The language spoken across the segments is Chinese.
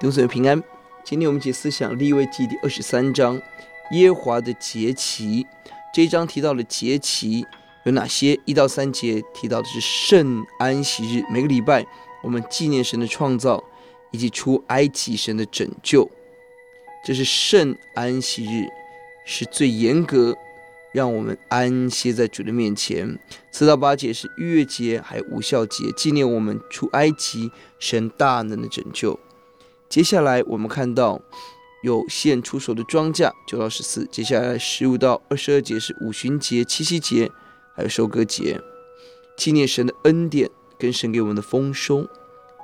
弟兄姊平安。今天我们一起思想利未记第二十三章耶华的节期。这一章提到的节期有哪些？一到三节提到的是圣安息日，每个礼拜我们纪念神的创造以及出埃及神的拯救。这是圣安息日，是最严格。让我们安歇在主的面前。四到八节是逾越节，还有无效节，纪念我们出埃及神大能的拯救。接下来我们看到有献出手的庄稼，九到十四。接下来十五到二十二节是五旬节、七夕节，还有收割节，纪念神的恩典跟神给我们的丰收。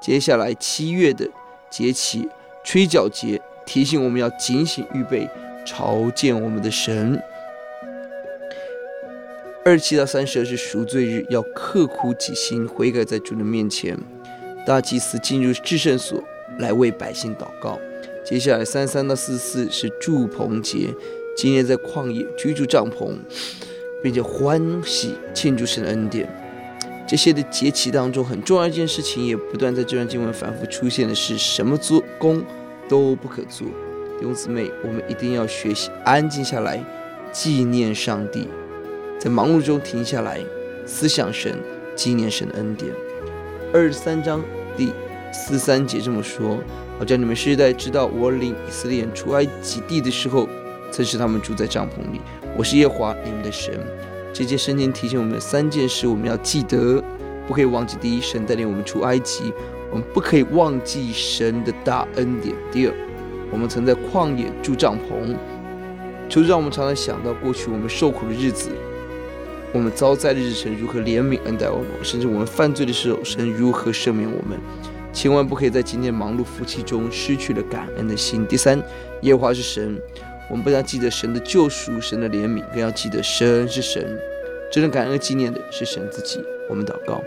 接下来七月的节期吹角节，提醒我们要警醒预备朝见我们的神。二十七到三十二是赎罪日，要刻苦己心，悔改在主的面前。大祭司进入至圣所来为百姓祷告。接下来三三到四四是住棚节，今年在旷野居住帐篷，并且欢喜庆祝神的恩典。这些的节期当中，很重要一件事情，也不断在这段经文反复出现的是，什么做工都不可做。弟兄姊妹，我们一定要学习安静下来，纪念上帝。在忙碌中停下来，思想神，纪念神的恩典。二十三章第四三节这么说：“好叫你们世代知道，我领以色列人出埃及地的时候，曾使他们住在帐篷里。我是耶华你们的神。”这节圣经提醒我们三件事，我们要记得，不可以忘记。第一，神带领我们出埃及，我们不可以忘记神的大恩典。第二，我们曾在旷野住帐篷，就让我们常常想到过去我们受苦的日子。我们遭灾的日神如何怜悯恩待我们，甚至我们犯罪的时候，神如何赦免我们？千万不可以在今天忙碌夫妻中失去了感恩的心。第三，耶和华是神，我们不但记得神的救赎、神的怜悯，更要记得神是神。真正感恩纪念的是神自己。我们祷告，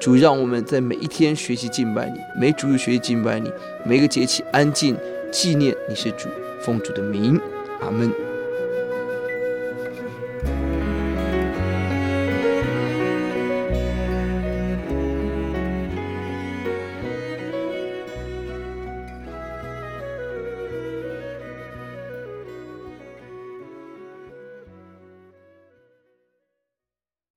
主让我们在每一天学习敬拜你，每主日学习敬拜你，每个节气安静纪念你是主，奉主的名，阿门。